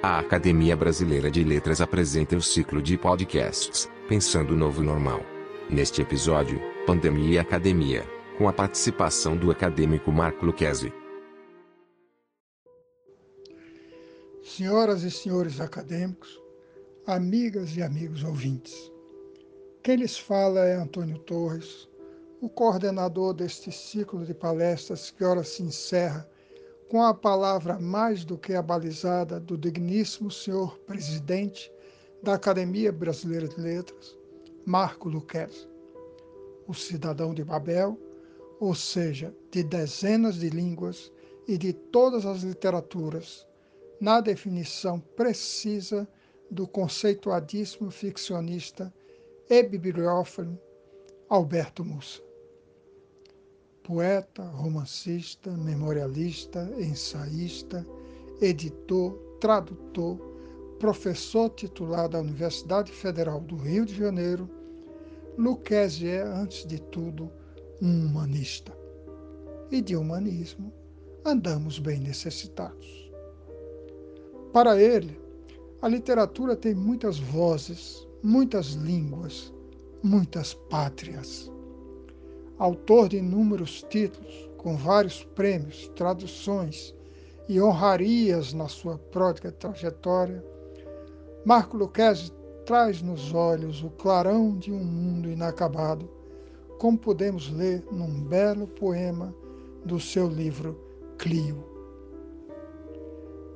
A Academia Brasileira de Letras apresenta o ciclo de podcasts Pensando o Novo Normal. Neste episódio, Pandemia e Academia, com a participação do acadêmico Marco Lucchesi. Senhoras e senhores acadêmicos, amigas e amigos ouvintes, quem lhes fala é Antônio Torres, o coordenador deste ciclo de palestras que ora se encerra com a palavra mais do que abalizada do digníssimo senhor presidente da Academia Brasileira de Letras, Marco Luquez, o cidadão de Babel, ou seja, de dezenas de línguas e de todas as literaturas, na definição precisa do conceituadíssimo ficcionista e bibliófilo Alberto Mussa poeta, romancista, memorialista, ensaísta, editor, tradutor, professor titular da Universidade Federal do Rio de Janeiro, Lucchesi é, antes de tudo, um humanista. E de humanismo andamos bem necessitados. Para ele, a literatura tem muitas vozes, muitas línguas, muitas pátrias autor de inúmeros títulos, com vários prêmios, traduções e honrarias na sua pródiga trajetória, Marco Lucchesi traz nos olhos o clarão de um mundo inacabado, como podemos ler num belo poema do seu livro Clio.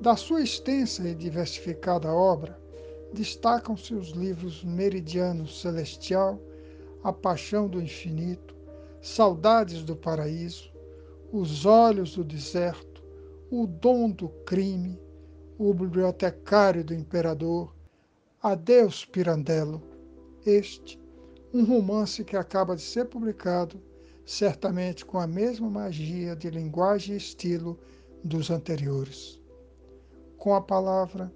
Da sua extensa e diversificada obra, destacam-se os livros Meridiano Celestial, A Paixão do Infinito, saudades do paraíso, os olhos do deserto, o dom do crime, o bibliotecário do imperador, Adeus Pirandello. Este, um romance que acaba de ser publicado, certamente com a mesma magia de linguagem e estilo dos anteriores. Com a palavra,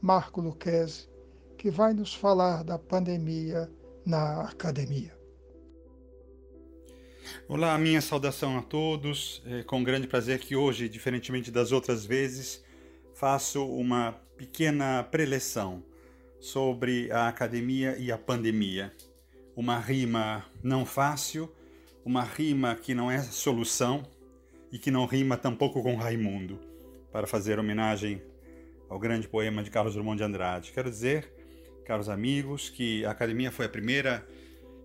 Marco Lucchesi, que vai nos falar da pandemia na academia. Olá, minha saudação a todos. É com grande prazer que hoje, diferentemente das outras vezes, faço uma pequena preleção sobre a academia e a pandemia. Uma rima não fácil, uma rima que não é solução e que não rima tampouco com Raimundo, para fazer homenagem ao grande poema de Carlos Drummond de Andrade. Quero dizer, caros amigos, que a academia foi a primeira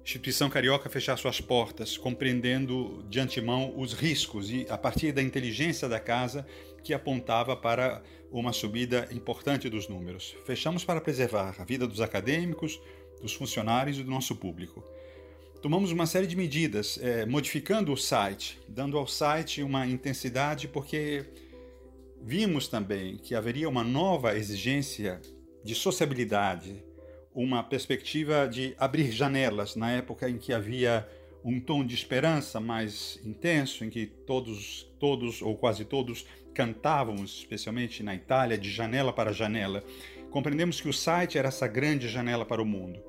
instituição carioca fechar suas portas, compreendendo de antemão os riscos e a partir da inteligência da casa que apontava para uma subida importante dos números. Fechamos para preservar a vida dos acadêmicos, dos funcionários e do nosso público. Tomamos uma série de medidas, é, modificando o site, dando ao site uma intensidade, porque vimos também que haveria uma nova exigência de sociabilidade, uma perspectiva de abrir janelas na época em que havia um tom de esperança mais intenso, em que todos, todos ou quase todos cantávamos, especialmente na Itália, de janela para janela. Compreendemos que o site era essa grande janela para o mundo.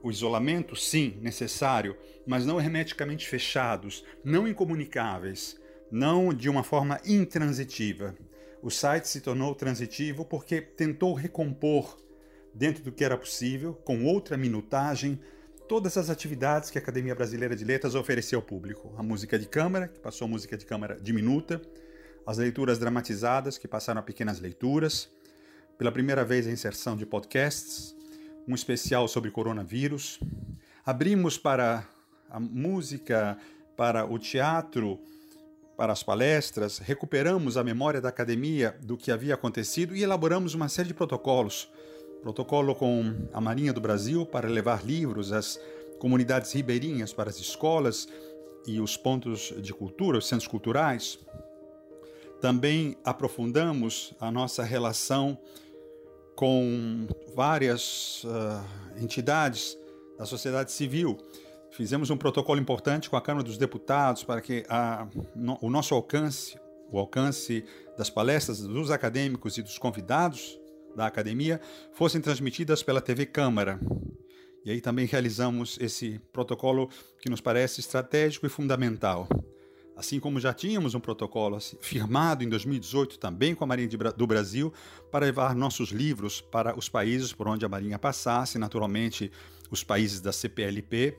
O isolamento, sim, necessário, mas não hermeticamente fechados, não incomunicáveis, não de uma forma intransitiva. O site se tornou transitivo porque tentou recompor dentro do que era possível, com outra minutagem, todas as atividades que a Academia Brasileira de Letras ofereceu ao público. A música de câmara, que passou a música de câmara diminuta, as leituras dramatizadas, que passaram a pequenas leituras, pela primeira vez a inserção de podcasts, um especial sobre coronavírus. Abrimos para a música, para o teatro, para as palestras, recuperamos a memória da academia do que havia acontecido e elaboramos uma série de protocolos protocolo com a Marinha do Brasil para levar livros às comunidades ribeirinhas, para as escolas e os pontos de cultura, os centros culturais. Também aprofundamos a nossa relação com várias uh, entidades da sociedade civil. Fizemos um protocolo importante com a Câmara dos Deputados para que a, no, o nosso alcance, o alcance das palestras dos acadêmicos e dos convidados da academia fossem transmitidas pela TV Câmara. E aí também realizamos esse protocolo que nos parece estratégico e fundamental. assim como já tínhamos um protocolo firmado em 2018 também com a Marinha do Brasil para levar nossos livros para os países por onde a Marinha passasse, naturalmente os países da CPLP,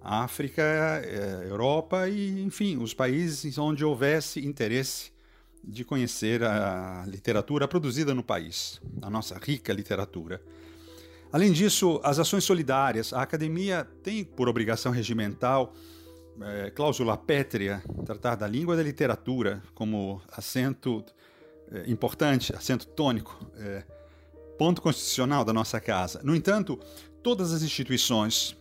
África, eh, Europa e, enfim, os países onde houvesse interesse de conhecer a literatura produzida no país, a nossa rica literatura. Além disso, as ações solidárias. A academia tem por obrigação regimental é, cláusula pétrea, tratar da língua e da literatura como assento é, importante, assento tônico, é, ponto constitucional da nossa casa. No entanto, todas as instituições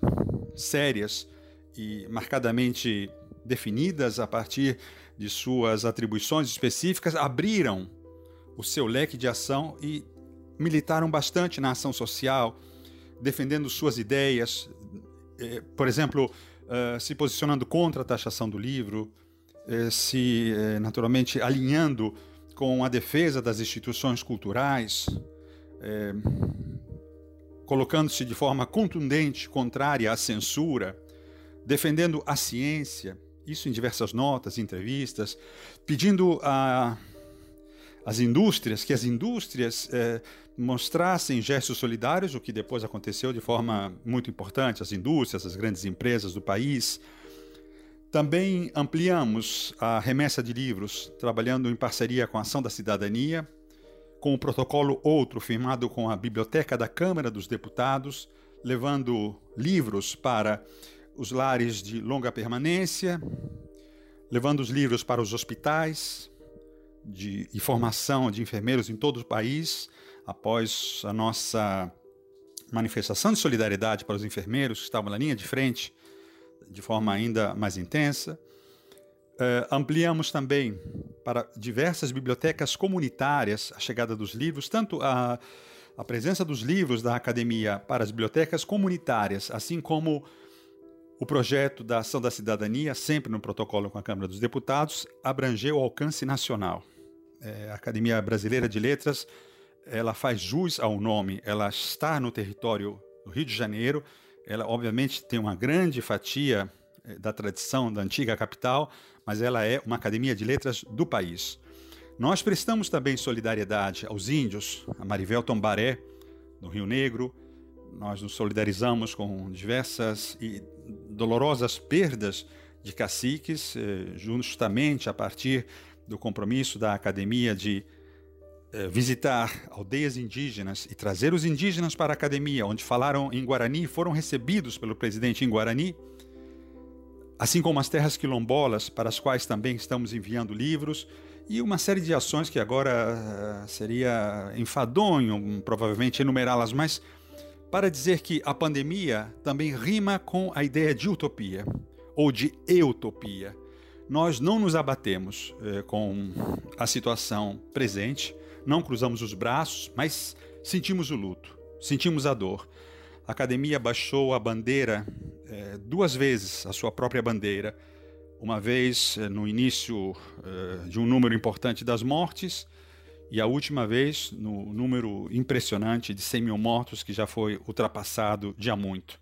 sérias e marcadamente definidas a partir de suas atribuições específicas abriram o seu leque de ação e militaram bastante na ação social, defendendo suas ideias, é, por exemplo, eh, se posicionando contra a taxação do livro, uh, se, naturalmente, alinhando com a defesa das instituições culturais, colocando-se de forma contundente contrária à censura, defendendo a ciência, isso em diversas notas, entrevistas, pedindo a as indústrias, que as indústrias eh, mostrassem gestos solidários, o que depois aconteceu de forma muito importante, as indústrias, as grandes empresas do país. Também ampliamos a remessa de livros, trabalhando em parceria com a Ação da Cidadania, com o protocolo outro firmado com a Biblioteca da Câmara dos Deputados, levando livros para os lares de longa permanência, levando os livros para os hospitais, de, e formação de enfermeiros em todo o país, após a nossa manifestação de solidariedade para os enfermeiros que estavam na linha de frente, de forma ainda mais intensa. Uh, ampliamos também para diversas bibliotecas comunitárias a chegada dos livros, tanto a, a presença dos livros da academia para as bibliotecas comunitárias, assim como o projeto da Ação da Cidadania, sempre no protocolo com a Câmara dos Deputados, abrangeu o alcance nacional é, a Academia Brasileira de Letras, ela faz jus ao nome, ela está no território do Rio de Janeiro, ela obviamente tem uma grande fatia é, da tradição da antiga capital, mas ela é uma academia de letras do país. Nós prestamos também solidariedade aos índios, a Marivel Tombaré, do Rio Negro, nós nos solidarizamos com diversas e dolorosas perdas de caciques, é, justamente a partir do compromisso da academia de eh, visitar aldeias indígenas e trazer os indígenas para a academia, onde falaram em Guarani, foram recebidos pelo presidente em Guarani, assim como as terras quilombolas, para as quais também estamos enviando livros, e uma série de ações que agora uh, seria enfadonho, provavelmente, enumerá-las, mas para dizer que a pandemia também rima com a ideia de utopia, ou de eutopia nós não nos abatemos eh, com a situação presente, não cruzamos os braços, mas sentimos o luto, sentimos a dor. A academia baixou a bandeira eh, duas vezes, a sua própria bandeira. Uma vez eh, no início de um número importante das mortes, e a última vez no número impressionante de 100 mil mortos, que já foi ultrapassado há muito.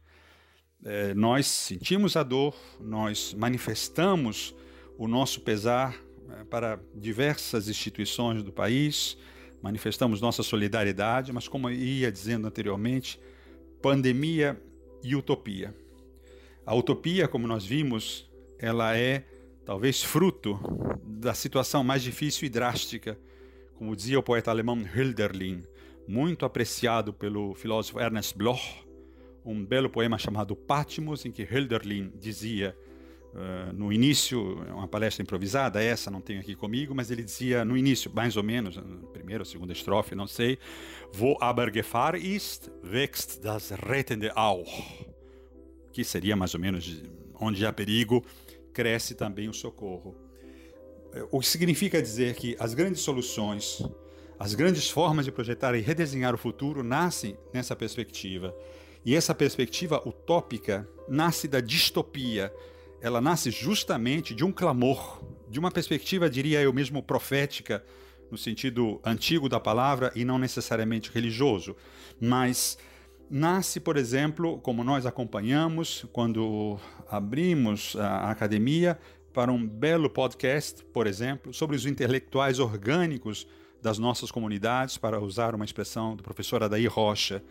nós sentimos a dor, nós manifestamos o nosso pesar né, para diversas instituições do país, manifestamos nossa solidariedade, mas como ia dizendo anteriormente, pandemia e utopia. A utopia, como nós vimos, ela é talvez fruto da situação mais difícil e drástica, como dizia o poeta alemão Hölderlin, muito apreciado pelo filósofo Ernst Bloch, um belo poema chamado Patmos, em que Hölderlin dizia Uh, no início, uma palestra improvisada, essa não tenho aqui comigo, mas ele dizia no início, mais ou menos, primeira ou segunda estrofe, não sei, Wo aber Gefahr ist, wächst das Rettende auch. Que seria mais ou menos onde há perigo, cresce também o socorro. Eh, o que significa dizer que as grandes soluções, as grandes formas de projetar e redesenhar o futuro nascem nessa perspectiva. E essa perspectiva utópica nasce da distopia ela nasce justamente de um clamor, de uma perspectiva, diria eu mesmo, profética, no sentido antigo da palavra e não necessariamente religioso, mas nasce, por exemplo, como nós acompanhamos quando abrimos a academia, para um belo podcast, por exemplo, sobre os intelectuais orgânicos das nossas comunidades, para usar uma expressão do professor Adair Rocha.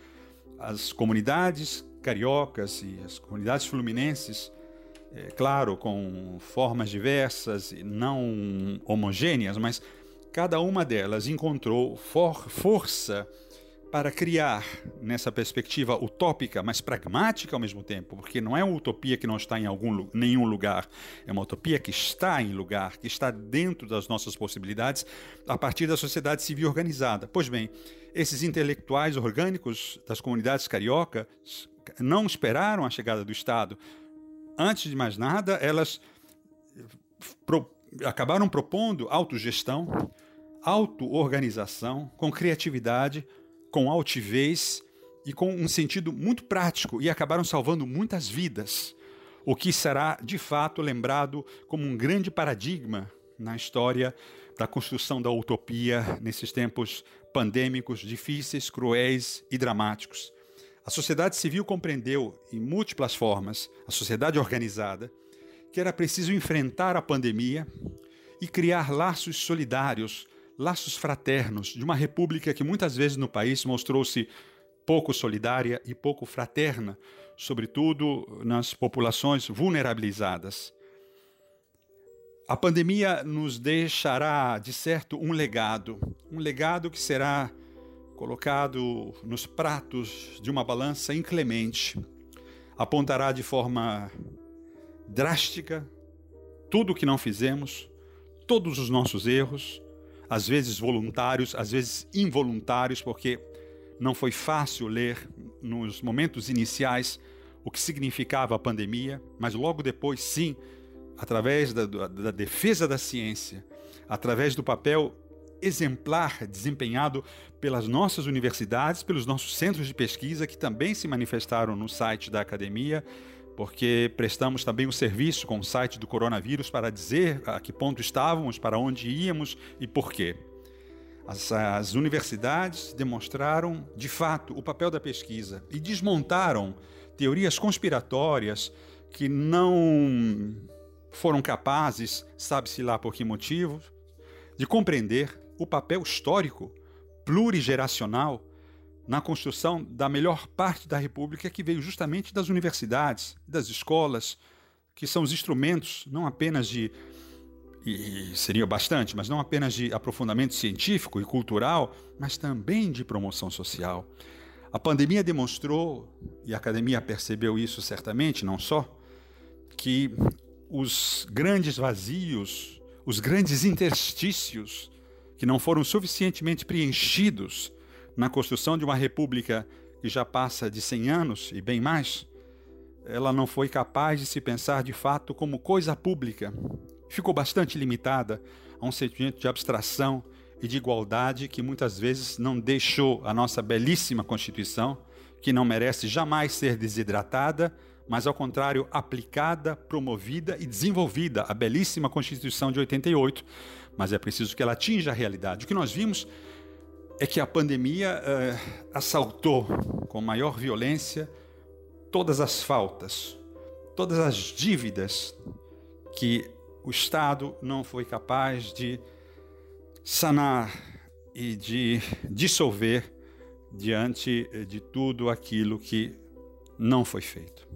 As comunidades cariocas e as comunidades fluminenses, é, claro, com formas diversas e não homogêneas, mas cada uma delas encontrou for força para criar nessa perspectiva utópica, mas pragmática ao mesmo tempo, porque não é uma utopia que não está em algum, nenhum lugar, é uma utopia que está em lugar, que está dentro das nossas possibilidades a partir da sociedade civil organizada. Pois bem, esses intelectuais orgânicos das comunidades cariocas não esperaram a chegada do Estado. Antes de mais nada, elas pro, acabaram propondo autogestão, auto-organização, com criatividade, com altivez e com um sentido muito prático e acabaram salvando muitas vidas, o que será de fato lembrado como um grande paradigma na história da construção da utopia nesses tempos pandêmicos, difíceis, cruéis e dramáticos. A sociedade civil compreendeu, em múltiplas formas, a sociedade organizada, que era preciso enfrentar a pandemia e criar laços solidários laços fraternos de uma república que muitas vezes no país mostrou-se pouco solidária e pouco fraterna, sobretudo nas populações vulnerabilizadas. A pandemia nos deixará, de certo, um legado, um legado que será colocado nos pratos de uma balança inclemente. Apontará de forma drástica tudo o que não fizemos, todos os nossos erros, às vezes voluntários, às vezes involuntários, porque não foi fácil ler nos momentos iniciais o que significava a pandemia, mas logo depois, sim, através da, da defesa da ciência, através do papel exemplar desempenhado pelas nossas universidades, pelos nossos centros de pesquisa, que também se manifestaram no site da academia, porque prestamos também o um serviço com o site do coronavírus para dizer a que ponto estávamos, para onde íamos e por quê. As, as universidades demonstraram, de fato, o papel da pesquisa e desmontaram teorias conspiratórias que não foram capazes, sabe-se lá por que motivo, de compreender o papel histórico, plurigeracional na construção da melhor parte da República que veio justamente das universidades, das escolas, que são os instrumentos não apenas de e seria bastante, mas não apenas de aprofundamento científico e cultural, mas também de promoção social. A pandemia demonstrou, e a academia percebeu isso certamente, não só, que os grandes vazios, os grandes interstícios que não foram suficientemente preenchidos na construção de uma república que já passa de 100 anos e bem mais, ela não foi capaz de se pensar de fato como coisa pública. Ficou bastante limitada a um sentimento de abstração e de igualdade que muitas vezes não deixou a nossa belíssima Constituição, que não merece jamais ser desidratada, mas ao contrário, aplicada, promovida e desenvolvida, a belíssima Constituição de 88. Mas é preciso que ela atinja a realidade. O que nós vimos é que a pandemia uh, assaltou com maior violência todas as faltas, todas as dívidas que o Estado não foi capaz de sanar e de dissolver diante de tudo aquilo que não foi feito.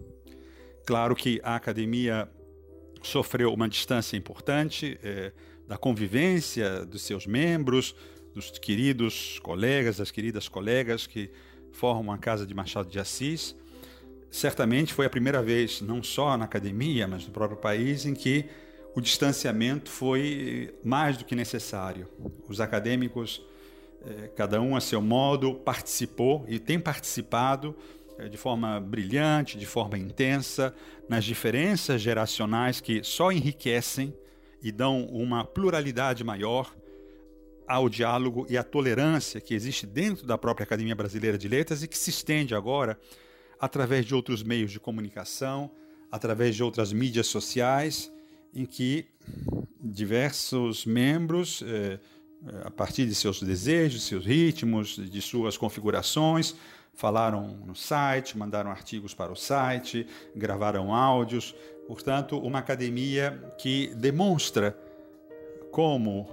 Claro que a academia sofreu uma distância importante eh, da convivência dos seus membros, dos queridos colegas, das queridas colegas que formam a Casa de Machado de Assis. Certamente foi a primeira vez, não só na academia, mas no próprio país, em que o distanciamento foi mais do que necessário. Os acadêmicos, eh, cada um a seu modo, participou e tem participado eh, de forma brilhante, de forma intensa, nas diferenças geracionais que só enriquecem e dão uma pluralidade maior ao diálogo e à tolerância que existe dentro da própria Academia Brasileira de Letras e que se estende agora através de outros meios de comunicação, através de outras mídias sociais, em que diversos membros, eh, a partir de seus desejos, seus ritmos, de suas configurações, falaram no site, mandaram artigos para o site, gravaram áudios. Portanto, uma academia que demonstra como,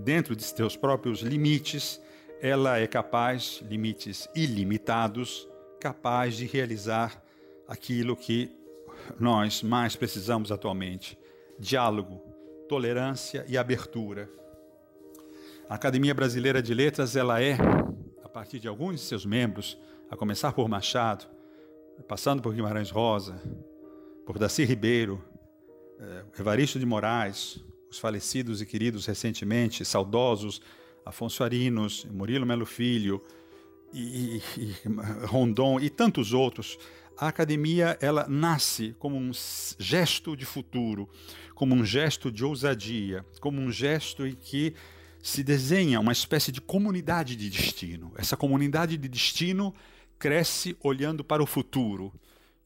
dentro de seus próprios limites, ela é capaz, limites ilimitados, capaz de realizar aquilo que nós mais precisamos atualmente: diálogo, tolerância e abertura. A Academia Brasileira de Letras, ela é, a partir de alguns de seus membros, a começar por Machado, passando por Guimarães Rosa, por Daci Ribeiro, eh, Evaristo de Moraes, os falecidos e queridos recentemente, saudosos Afonso Arinos, Murilo Melo Filho, e, e, Rondon e tantos outros, a academia ela nasce como um gesto de futuro, como um gesto de ousadia, como um gesto em que se desenha uma espécie de comunidade de destino. Essa comunidade de destino cresce olhando para o futuro.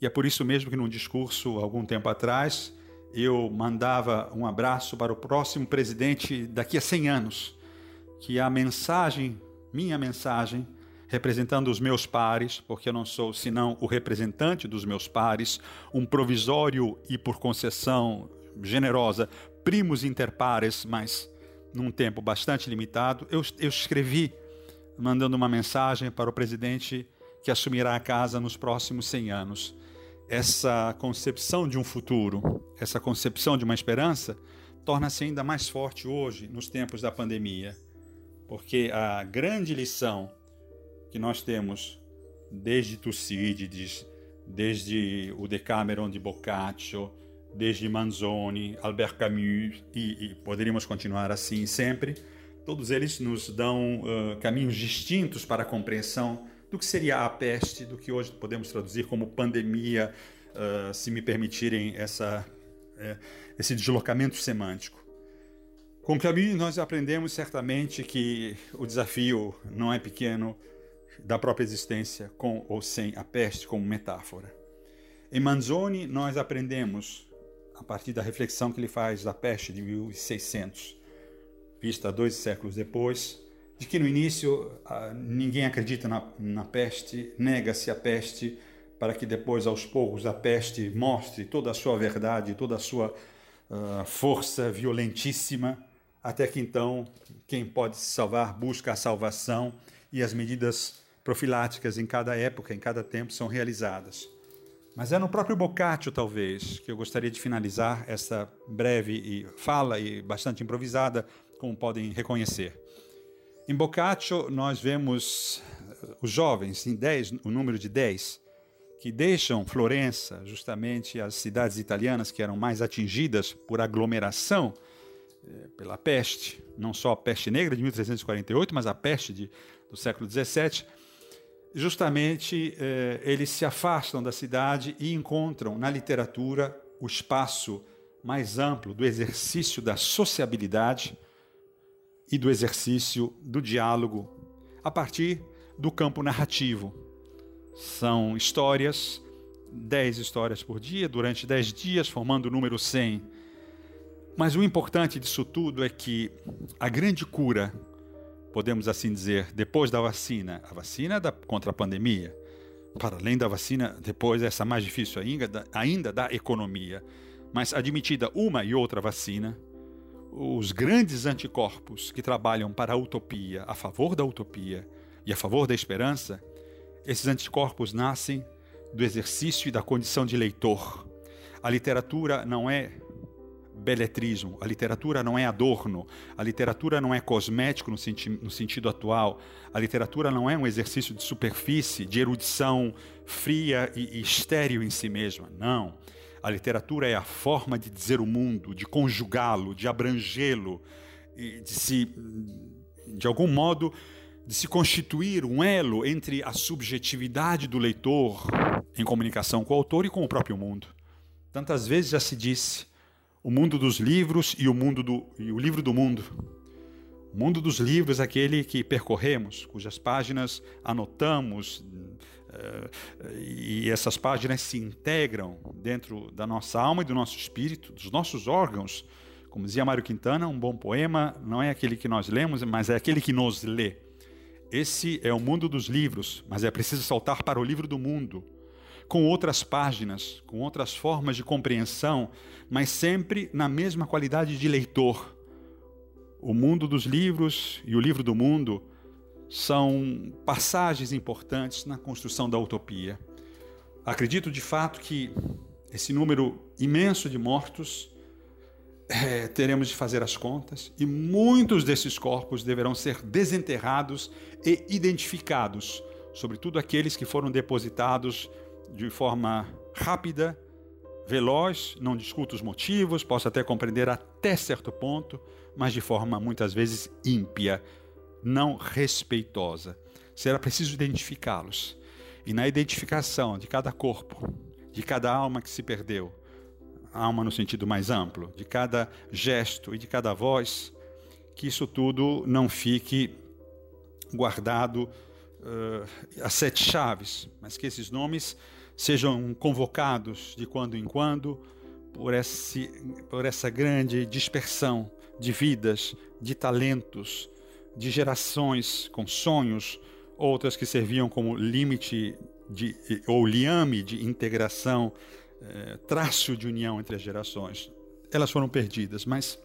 E é por isso mesmo que num discurso algum tempo atrás eu mandava um abraço para o próximo presidente daqui a 100 anos, que a mensagem, minha mensagem, representando os meus pares, porque eu não sou senão o representante dos meus pares, um provisório e por concessão generosa, primos inter pares, mas num tempo bastante limitado, eu, eu escrevi mandando uma mensagem para o presidente que assumirá a casa nos próximos 100 anos. Essa concepção de um futuro, essa concepção de uma esperança, torna-se ainda mais forte hoje, nos tempos da pandemia, porque a grande lição que nós temos desde Tucídides, desde o Decameron de Boccaccio, desde Manzoni, Albert Camus, e, e poderíamos continuar assim sempre, todos eles nos dão uh, caminhos distintos para a compreensão do que seria a peste, do que hoje podemos traduzir como pandemia, uh, se me permitirem essa, uh, esse deslocamento semântico. Com Camus, nós aprendemos certamente que o desafio não é pequeno da própria existência com ou sem a peste como metáfora. Em Manzoni, nós aprendemos, a partir da reflexão que ele faz da peste de 1600, vista dois séculos depois, de que no início ninguém acredita na, na peste, nega-se a peste, para que depois, aos poucos, a peste mostre toda a sua verdade, toda a sua uh, força violentíssima, até que então quem pode se salvar busca a salvação e as medidas profiláticas em cada época, em cada tempo, são realizadas. Mas é no próprio Boccaccio, talvez, que eu gostaria de finalizar essa breve fala e bastante improvisada, como podem reconhecer. Em Boccaccio, nós vemos eh, os jovens, em o número de dez, que deixam Florença, justamente as cidades italianas que eram mais atingidas por aglomeração, eh, pela peste, não só a peste negra de 1348, mas a peste de, do século 17 justamente eh, eles se afastam da cidade e encontram na literatura o espaço mais amplo do exercício da sociabilidade e do exercício do diálogo a partir do campo narrativo. São histórias, dez histórias por dia, durante dez dias, formando o número 100. Mas o importante disso tudo é que a grande cura podemos assim dizer, depois da vacina, a vacina da, contra a pandemia, para além da vacina, depois essa mais difícil ainda, da, ainda da economia, mas admitida uma e outra vacina, os grandes anticorpos que trabalham para a utopia, a favor da utopia e a favor da esperança, esses anticorpos nascem do exercício e da condição de leitor. A literatura não é beletrismo. A literatura não é adorno, a literatura não é cosmético no, senti no, sentido atual, a literatura não é um exercício de superfície, de erudição fria e, e estéril em si mesma. Não. A literatura é a forma de dizer o mundo, de conjugá-lo, de abrangê-lo, de se, de algum modo, de se constituir um elo entre a subjetividade do leitor em comunicação com o autor e com o próprio mundo. Tantas vezes já se disse o mundo dos livros e o mundo do e o livro do mundo. O mundo dos livros é aquele que percorremos, cujas páginas anotamos e essas páginas se integram dentro da nossa alma e do nosso espírito, dos nossos órgãos. Como dizia Mário Quintana, um bom poema não é aquele que nós lemos, mas é aquele que nos lê. Esse é o mundo dos livros, mas é preciso saltar para o livro do mundo, com outras páginas, com outras formas de compreensão, mas sempre na mesma qualidade de leitor. O mundo dos livros e o livro do mundo são passagens importantes na construção da utopia. Acredito de fato que esse número imenso de mortos é, teremos de fazer as contas e muitos desses corpos deverão ser desenterrados e identificados, sobretudo aqueles que foram depositados de forma rápida, veloz, não discuto os motivos, posso até compreender até certo ponto, mas de forma muitas vezes ímpia, não respeitosa. Será preciso identificá-los. E na identificação de cada corpo, de cada alma que se perdeu, alma no sentido mais amplo, de cada gesto e de cada voz, que isso tudo não fique guardado uh, a sete chaves, mas que esses nomes sejam convocados de quando em quando por, esse, por essa grande dispersão de vidas, de talentos, de gerações com sonhos, outras que serviam como limite de, ou liame de integração, eh, traço de união entre as gerações. Elas foram perdidas, mas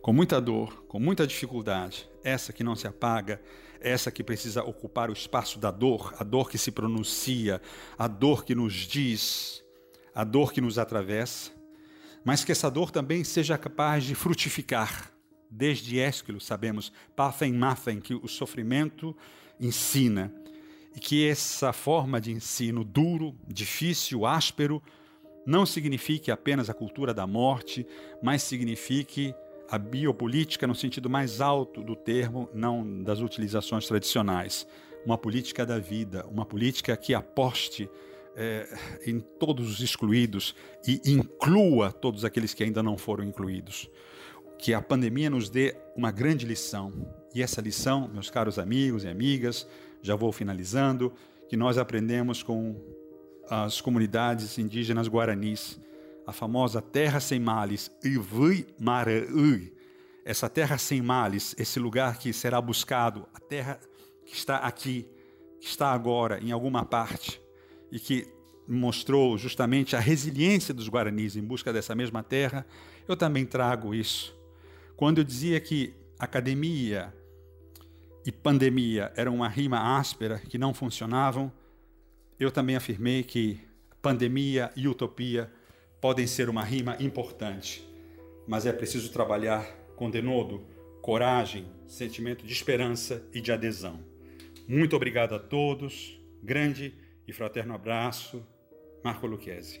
com muita dor, com muita dificuldade, essa que não se apaga, essa que precisa ocupar o espaço da dor, a dor que se pronuncia, a dor que nos diz, a dor que nos atravessa, mas que essa dor também seja capaz de frutificar. Desde Ésquilo sabemos, Pathem Mathem, que o sofrimento ensina, e que essa forma de ensino duro, difícil, áspero, não signifique apenas a cultura da morte, mas signifique a biopolítica no sentido mais alto do termo, não das utilizações tradicionais. Uma política da vida, uma política que aposte é, em todos os excluídos e inclua todos aqueles que ainda não foram incluídos. Que a pandemia nos dê uma grande lição. E essa lição, meus caros amigos e amigas, já vou finalizando, que nós aprendemos com as comunidades indígenas guaranis a famosa terra sem males, Ivui Maraui. Essa terra sem males, esse lugar que será buscado, a terra que está aqui, que está agora em alguma parte e que mostrou justamente a resiliência dos guaranis em busca dessa mesma terra, eu também trago isso. Quando eu dizia que academia e pandemia eram uma rima áspera que não funcionavam, eu também afirmei que pandemia e utopia podem ser uma rima importante, mas é preciso trabalhar com denodo, coragem, sentimento de esperança e de adesão. Muito obrigado a todos, grande e fraterno abraço, Marco Lucchesi.